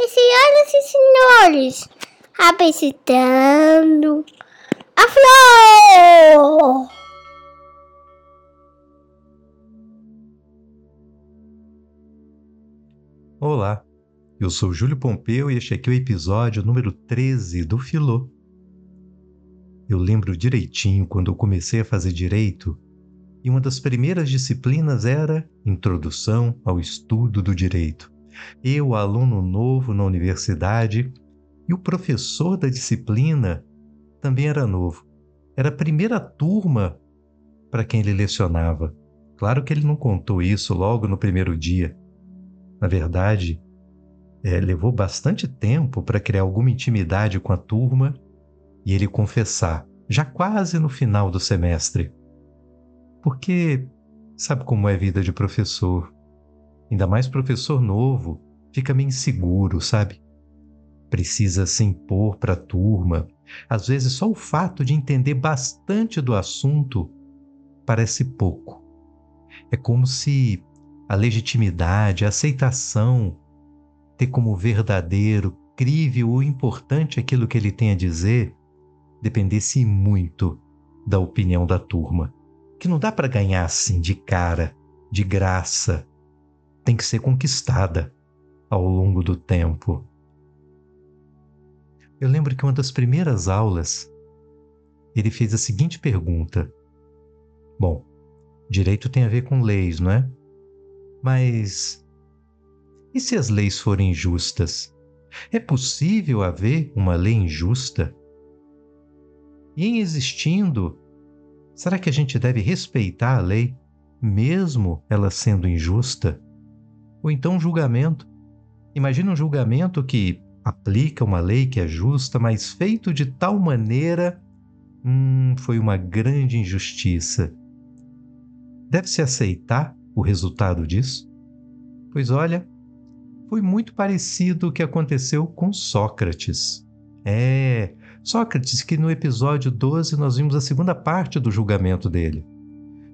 E senhoras e senhores, apresentando a flor! Olá, eu sou Júlio Pompeu e este aqui é o episódio número 13 do Filô. Eu lembro direitinho quando eu comecei a fazer direito e uma das primeiras disciplinas era Introdução ao Estudo do Direito. Eu, aluno novo na universidade, e o professor da disciplina também era novo. Era a primeira turma para quem ele lecionava. Claro que ele não contou isso logo no primeiro dia. Na verdade, é, levou bastante tempo para criar alguma intimidade com a turma e ele confessar, já quase no final do semestre. Porque sabe como é a vida de professor? Ainda mais professor novo, fica meio inseguro, sabe? Precisa se impor para a turma. Às vezes, só o fato de entender bastante do assunto parece pouco. É como se a legitimidade, a aceitação, ter como verdadeiro, crível ou importante aquilo que ele tem a dizer, dependesse muito da opinião da turma que não dá para ganhar assim de cara, de graça. Tem que ser conquistada ao longo do tempo. Eu lembro que uma das primeiras aulas ele fez a seguinte pergunta: Bom, direito tem a ver com leis, não é? Mas e se as leis forem justas? É possível haver uma lei injusta? E em existindo Será que a gente deve respeitar a lei, mesmo ela sendo injusta? Ou então um julgamento? Imagina um julgamento que aplica uma lei que é justa, mas feito de tal maneira. Hum, foi uma grande injustiça. Deve-se aceitar o resultado disso? Pois olha, foi muito parecido o que aconteceu com Sócrates. É, Sócrates, que no episódio 12 nós vimos a segunda parte do julgamento dele.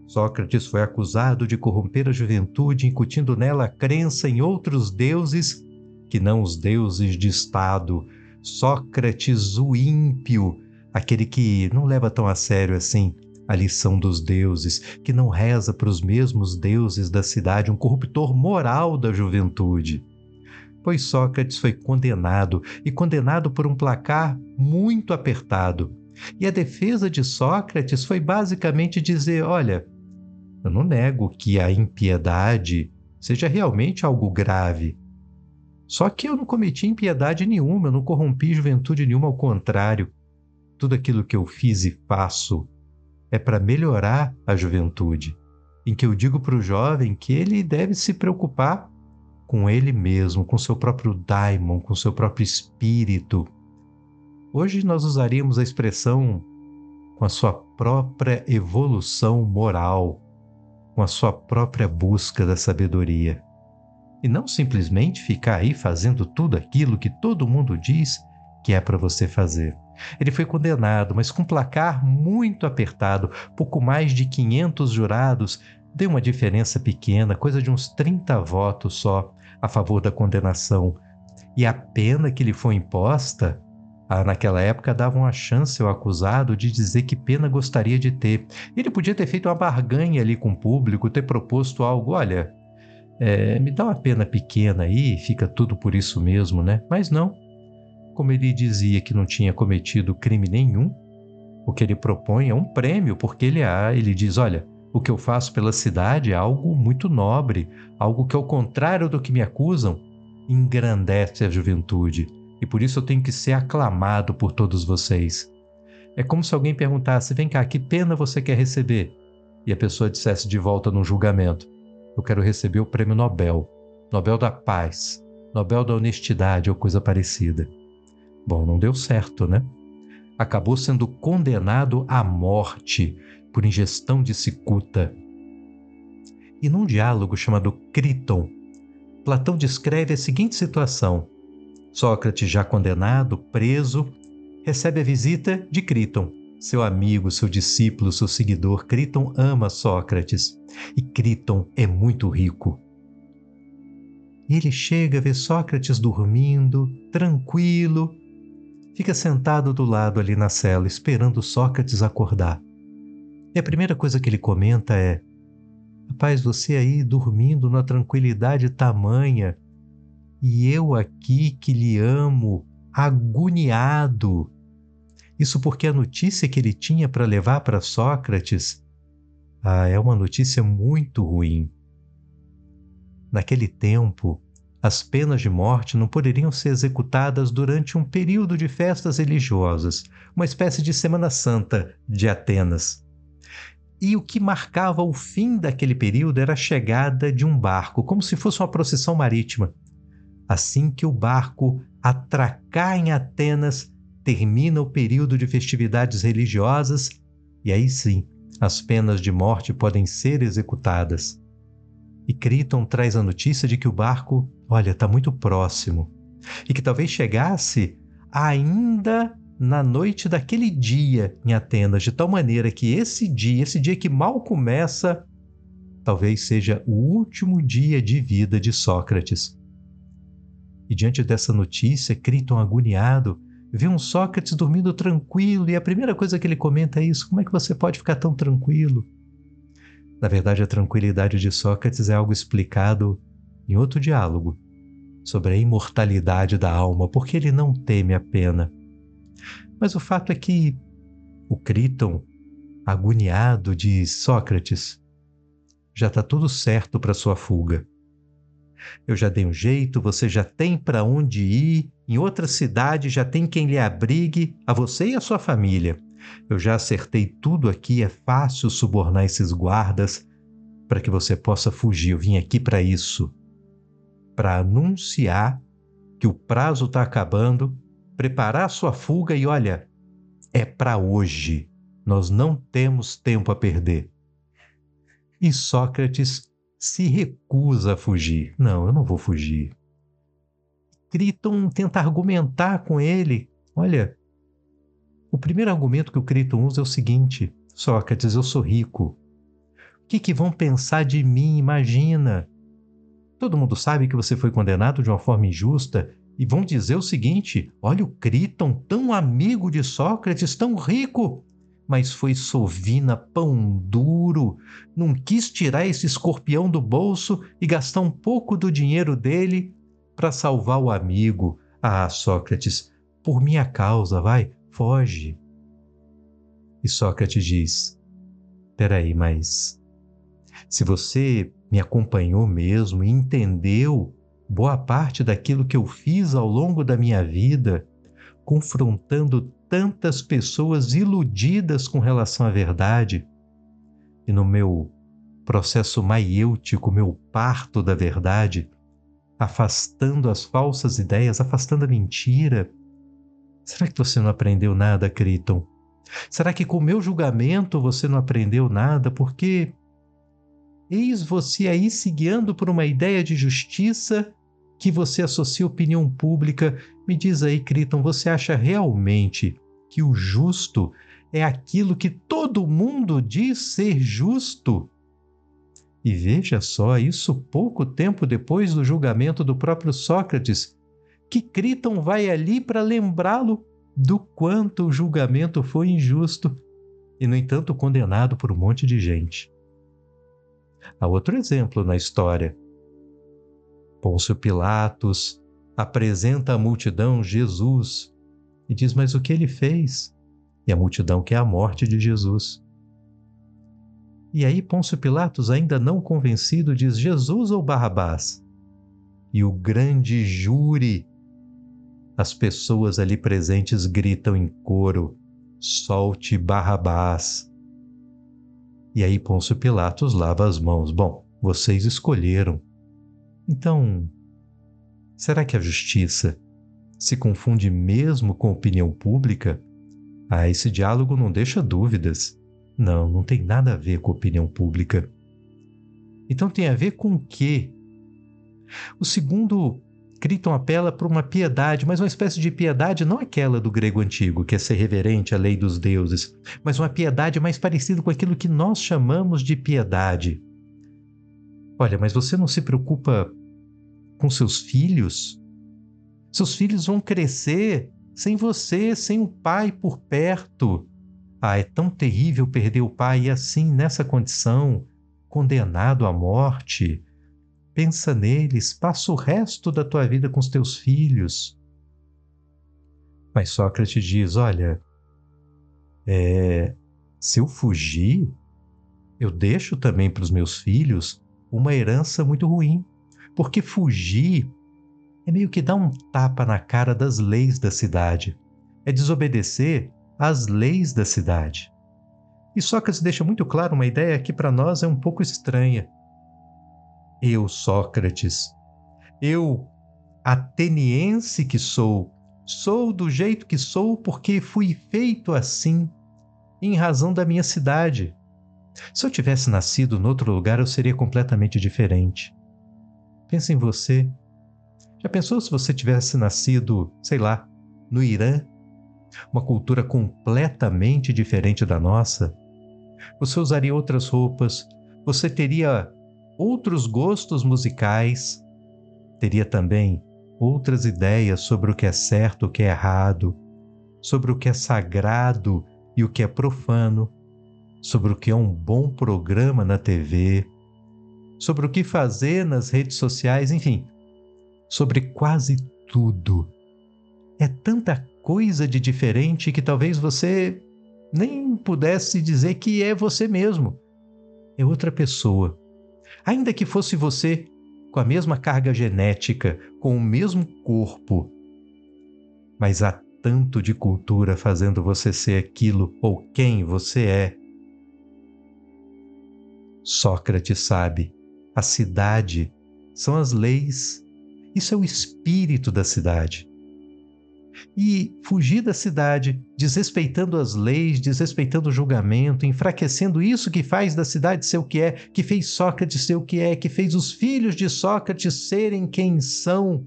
Sócrates foi acusado de corromper a juventude, incutindo nela a crença em outros deuses que não os deuses de Estado. Sócrates, o ímpio, aquele que não leva tão a sério assim a lição dos deuses, que não reza para os mesmos deuses da cidade, um corruptor moral da juventude pois Sócrates foi condenado e condenado por um placar muito apertado. E a defesa de Sócrates foi basicamente dizer: olha, eu não nego que a impiedade seja realmente algo grave. Só que eu não cometi impiedade nenhuma, eu não corrompi juventude nenhuma, ao contrário. Tudo aquilo que eu fiz e faço é para melhorar a juventude, em que eu digo para o jovem que ele deve se preocupar com ele mesmo, com seu próprio daimon, com seu próprio espírito. Hoje nós usaríamos a expressão com a sua própria evolução moral, com a sua própria busca da sabedoria. E não simplesmente ficar aí fazendo tudo aquilo que todo mundo diz que é para você fazer. Ele foi condenado, mas com placar muito apertado, pouco mais de 500 jurados deu uma diferença pequena, coisa de uns 30 votos só a favor da condenação. E a pena que lhe foi imposta, naquela época dava uma chance ao acusado de dizer que pena gostaria de ter. Ele podia ter feito uma barganha ali com o público, ter proposto algo, olha, é, me dá uma pena pequena aí, fica tudo por isso mesmo, né? Mas não. Como ele dizia que não tinha cometido crime nenhum, o que ele propõe é um prêmio, porque ele, ah, ele diz: olha, o que eu faço pela cidade é algo muito nobre, algo que, ao contrário do que me acusam, engrandece a juventude. E por isso eu tenho que ser aclamado por todos vocês. É como se alguém perguntasse: vem cá, que pena você quer receber? E a pessoa dissesse de volta num julgamento: eu quero receber o prêmio Nobel, Nobel da Paz, Nobel da Honestidade ou coisa parecida. Bom, não deu certo, né? Acabou sendo condenado à morte por ingestão de cicuta. E num diálogo chamado Criton, Platão descreve a seguinte situação: Sócrates, já condenado, preso, recebe a visita de Criton, seu amigo, seu discípulo, seu seguidor. Criton ama Sócrates e Criton é muito rico. E ele chega, vê Sócrates dormindo, tranquilo, fica sentado do lado ali na cela, esperando Sócrates acordar. E a primeira coisa que ele comenta é: Rapaz, você aí dormindo numa tranquilidade tamanha, e eu aqui que lhe amo, agoniado. Isso porque a notícia que ele tinha para levar para Sócrates ah, é uma notícia muito ruim. Naquele tempo, as penas de morte não poderiam ser executadas durante um período de festas religiosas, uma espécie de Semana Santa de Atenas. E o que marcava o fim daquele período era a chegada de um barco, como se fosse uma procissão marítima. Assim que o barco atracar em Atenas, termina o período de festividades religiosas, e aí sim as penas de morte podem ser executadas. E Criton traz a notícia de que o barco, olha, está muito próximo e que talvez chegasse ainda na noite daquele dia em Atenas, de tal maneira que esse dia, esse dia que mal começa, talvez seja o último dia de vida de Sócrates. E diante dessa notícia, Criton agoniado vê um Sócrates dormindo tranquilo e a primeira coisa que ele comenta é isso: como é que você pode ficar tão tranquilo? Na verdade, a tranquilidade de Sócrates é algo explicado em outro diálogo sobre a imortalidade da alma, porque ele não teme a pena. Mas o fato é que o Criton, agoniado, diz: Sócrates, já está tudo certo para sua fuga. Eu já dei um jeito, você já tem para onde ir, em outra cidade já tem quem lhe abrigue, a você e a sua família. Eu já acertei tudo aqui, é fácil subornar esses guardas para que você possa fugir. Eu vim aqui para isso para anunciar que o prazo está acabando, preparar sua fuga e olha, é para hoje. Nós não temos tempo a perder. E Sócrates se recusa a fugir. Não, eu não vou fugir. Criton tenta argumentar com ele. Olha, o primeiro argumento que o Criton usa é o seguinte: Sócrates, eu sou rico. O que, que vão pensar de mim? Imagina. Todo mundo sabe que você foi condenado de uma forma injusta e vão dizer o seguinte: olha o Criton, tão amigo de Sócrates, tão rico mas foi sovina, pão duro, não quis tirar esse escorpião do bolso e gastar um pouco do dinheiro dele para salvar o amigo. Ah, Sócrates, por minha causa, vai, foge. E Sócrates diz: Peraí, mas se você me acompanhou mesmo e entendeu boa parte daquilo que eu fiz ao longo da minha vida, confrontando tantas pessoas iludidas com relação à verdade. E no meu processo maiêutico, meu parto da verdade, afastando as falsas ideias, afastando a mentira. Será que você não aprendeu nada, Criton? Será que com o meu julgamento você não aprendeu nada? Porque eis você aí se guiando por uma ideia de justiça que você associa à opinião pública. Me diz aí, Criton, você acha realmente que o justo é aquilo que todo mundo diz ser justo. E veja só, isso pouco tempo depois do julgamento do próprio Sócrates, que Criton vai ali para lembrá-lo do quanto o julgamento foi injusto e, no entanto, condenado por um monte de gente. Há outro exemplo na história. Pôncio Pilatos apresenta à multidão Jesus e diz: Mas o que ele fez? E a multidão quer a morte de Jesus. E aí Pôncio Pilatos, ainda não convencido, diz: Jesus ou Barrabás? E o grande júri, as pessoas ali presentes gritam em coro: Solte Barrabás. E aí Pôncio Pilatos lava as mãos. Bom, vocês escolheram. Então, será que a justiça se confunde mesmo com a opinião pública, ah, esse diálogo não deixa dúvidas. Não, não tem nada a ver com a opinião pública. Então tem a ver com o quê? O segundo, Criton apela para uma piedade, mas uma espécie de piedade não aquela do grego antigo, que é ser reverente à lei dos deuses, mas uma piedade mais parecida com aquilo que nós chamamos de piedade. Olha, mas você não se preocupa com seus filhos? Seus filhos vão crescer sem você, sem o pai por perto. Ah, é tão terrível perder o pai e assim, nessa condição, condenado à morte. Pensa neles, passa o resto da tua vida com os teus filhos. Mas Sócrates diz: olha, é, se eu fugir, eu deixo também para os meus filhos uma herança muito ruim. Porque fugir é meio que dar um tapa na cara das leis da cidade, é desobedecer às leis da cidade. E Sócrates deixa muito claro uma ideia que para nós é um pouco estranha. Eu, Sócrates, eu, ateniense que sou, sou do jeito que sou porque fui feito assim, em razão da minha cidade. Se eu tivesse nascido em outro lugar, eu seria completamente diferente. Pensa em você, já pensou se você tivesse nascido, sei lá, no Irã? Uma cultura completamente diferente da nossa? Você usaria outras roupas, você teria outros gostos musicais, teria também outras ideias sobre o que é certo, o que é errado, sobre o que é sagrado e o que é profano, sobre o que é um bom programa na TV, sobre o que fazer nas redes sociais, enfim, sobre quase tudo. É tanta coisa de diferente que talvez você nem pudesse dizer que é você mesmo. É outra pessoa. Ainda que fosse você com a mesma carga genética, com o mesmo corpo. Mas há tanto de cultura fazendo você ser aquilo ou quem você é. Sócrates sabe, a cidade são as leis isso é o espírito da cidade. E fugir da cidade, desrespeitando as leis, desrespeitando o julgamento, enfraquecendo isso que faz da cidade ser o que é, que fez Sócrates ser o que é, que fez os filhos de Sócrates serem quem são.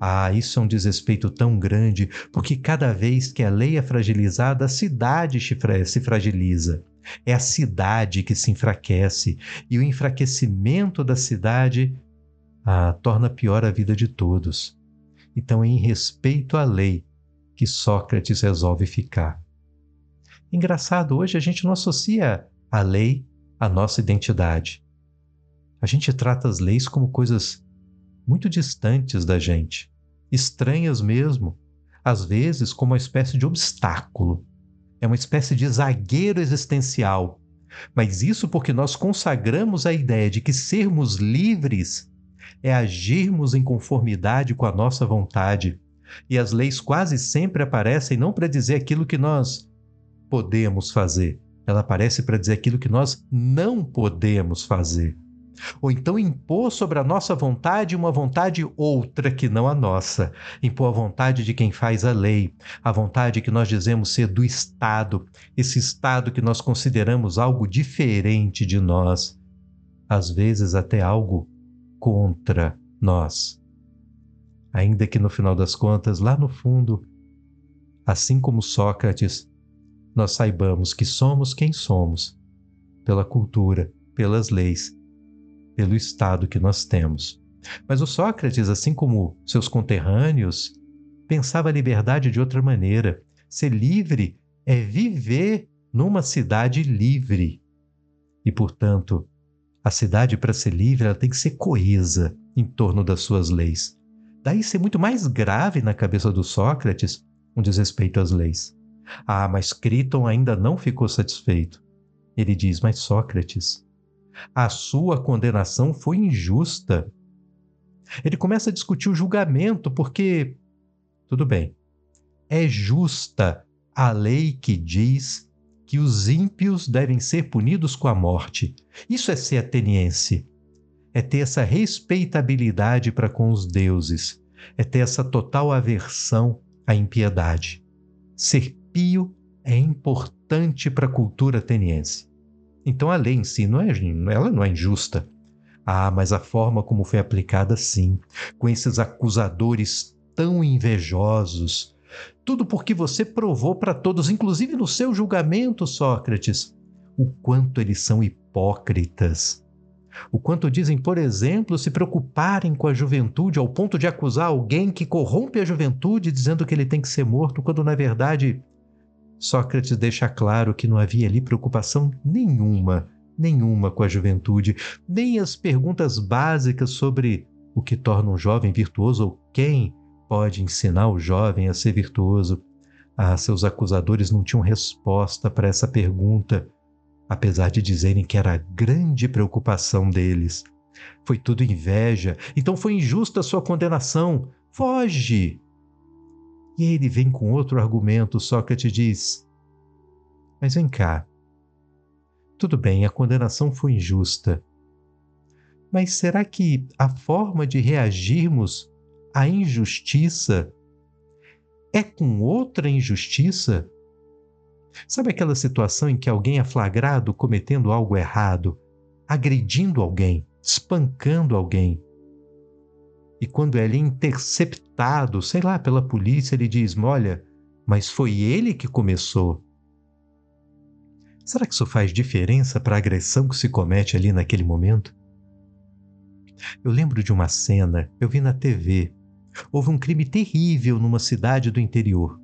Ah, isso é um desrespeito tão grande, porque cada vez que a lei é fragilizada, a cidade se fragiliza. É a cidade que se enfraquece, e o enfraquecimento da cidade ah, torna pior a vida de todos. Então é em respeito à lei que Sócrates resolve ficar. Engraçado, hoje a gente não associa a lei à nossa identidade. A gente trata as leis como coisas muito distantes da gente, estranhas mesmo, às vezes como uma espécie de obstáculo. É uma espécie de zagueiro existencial. Mas isso porque nós consagramos a ideia de que sermos livres é agirmos em conformidade com a nossa vontade. E as leis quase sempre aparecem não para dizer aquilo que nós podemos fazer, ela aparece para dizer aquilo que nós não podemos fazer. Ou então impor sobre a nossa vontade uma vontade outra que não a nossa. Impor a vontade de quem faz a lei, a vontade que nós dizemos ser do Estado, esse Estado que nós consideramos algo diferente de nós, às vezes até algo contra nós. Ainda que no final das contas, lá no fundo, assim como Sócrates, nós saibamos que somos quem somos, pela cultura, pelas leis, pelo estado que nós temos. Mas o Sócrates, assim como seus conterrâneos, pensava a liberdade de outra maneira. Ser livre é viver numa cidade livre. E, portanto, a cidade, para ser livre, ela tem que ser coesa em torno das suas leis. Daí ser muito mais grave na cabeça do Sócrates um desrespeito às leis. Ah, mas Criton ainda não ficou satisfeito. Ele diz: Mas Sócrates, a sua condenação foi injusta. Ele começa a discutir o julgamento, porque, tudo bem, é justa a lei que diz que os ímpios devem ser punidos com a morte. Isso é ser ateniense. É ter essa respeitabilidade para com os deuses. É ter essa total aversão à impiedade. Ser pio é importante para a cultura ateniense. Então a lei em si não é, ela não é injusta. Ah, mas a forma como foi aplicada sim, com esses acusadores tão invejosos, tudo porque você provou para todos, inclusive no seu julgamento, Sócrates, o quanto eles são hipócritas. O quanto dizem, por exemplo, se preocuparem com a juventude ao ponto de acusar alguém que corrompe a juventude dizendo que ele tem que ser morto, quando na verdade Sócrates deixa claro que não havia ali preocupação nenhuma, nenhuma com a juventude, nem as perguntas básicas sobre o que torna um jovem virtuoso ou quem pode ensinar o jovem a ser virtuoso. Ah, seus acusadores não tinham resposta para essa pergunta, apesar de dizerem que era a grande preocupação deles. Foi tudo inveja, então foi injusta a sua condenação. Foge! E ele vem com outro argumento. Sócrates diz: Mas vem cá. Tudo bem, a condenação foi injusta. Mas será que a forma de reagirmos à injustiça é com outra injustiça? Sabe aquela situação em que alguém é flagrado cometendo algo errado, agredindo alguém, espancando alguém? E quando ele é interceptado, sei lá, pela polícia, ele diz: Olha, mas foi ele que começou. Será que isso faz diferença para a agressão que se comete ali naquele momento? Eu lembro de uma cena, eu vi na TV. Houve um crime terrível numa cidade do interior.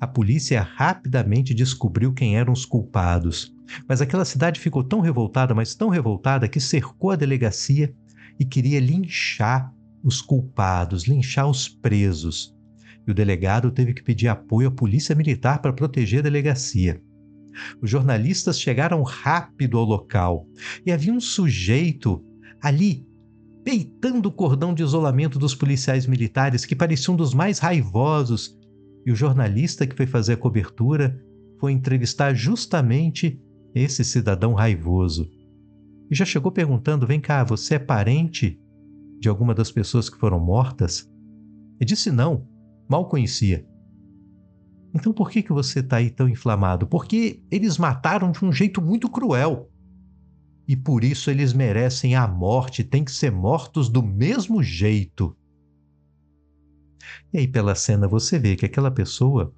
A polícia rapidamente descobriu quem eram os culpados, mas aquela cidade ficou tão revoltada, mas tão revoltada, que cercou a delegacia e queria linchar os culpados, linchar os presos. E o delegado teve que pedir apoio à polícia militar para proteger a delegacia. Os jornalistas chegaram rápido ao local e havia um sujeito ali peitando o cordão de isolamento dos policiais militares que parecia um dos mais raivosos. E o jornalista que foi fazer a cobertura foi entrevistar justamente esse cidadão raivoso. E já chegou perguntando: vem cá, você é parente de alguma das pessoas que foram mortas? E disse não, mal conhecia. Então por que, que você está aí tão inflamado? Porque eles mataram de um jeito muito cruel. E por isso eles merecem a morte, têm que ser mortos do mesmo jeito. E aí, pela cena, você vê que aquela pessoa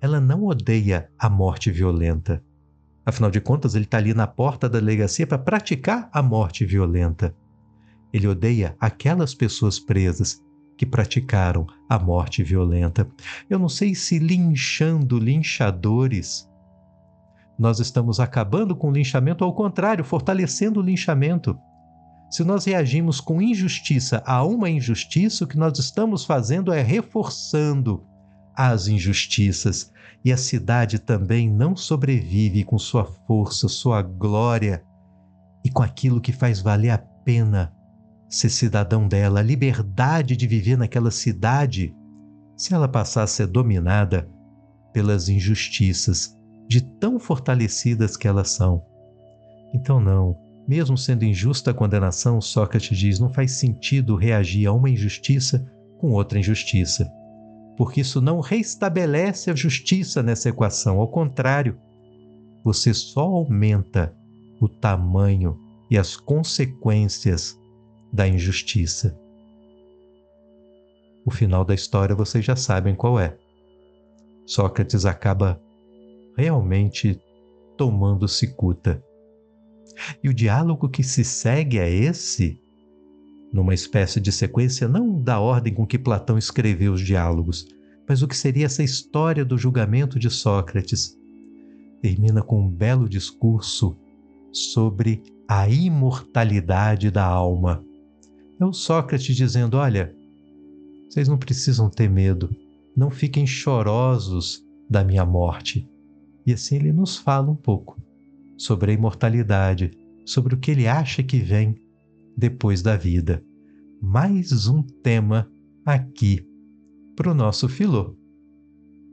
ela não odeia a morte violenta. Afinal de contas, ele está ali na porta da delegacia para praticar a morte violenta. Ele odeia aquelas pessoas presas que praticaram a morte violenta. Eu não sei se linchando linchadores nós estamos acabando com o linchamento, ao contrário, fortalecendo o linchamento. Se nós reagimos com injustiça a uma injustiça, o que nós estamos fazendo é reforçando as injustiças. E a cidade também não sobrevive com sua força, sua glória e com aquilo que faz valer a pena ser cidadão dela, a liberdade de viver naquela cidade, se ela passar a ser dominada pelas injustiças de tão fortalecidas que elas são. Então, não, mesmo sendo injusta a condenação, Sócrates diz, não faz sentido reagir a uma injustiça com outra injustiça, porque isso não restabelece a justiça nessa equação, ao contrário, você só aumenta o tamanho e as consequências da injustiça. O final da história vocês já sabem qual é. Sócrates acaba realmente tomando cicuta. E o diálogo que se segue é esse, numa espécie de sequência não da ordem com que Platão escreveu os diálogos, mas o que seria essa história do julgamento de Sócrates. Termina com um belo discurso sobre a imortalidade da alma. É o Sócrates dizendo: Olha, vocês não precisam ter medo, não fiquem chorosos da minha morte. E assim ele nos fala um pouco sobre a imortalidade, sobre o que ele acha que vem depois da vida. Mais um tema aqui para o nosso Filô.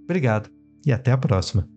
Obrigado e até a próxima.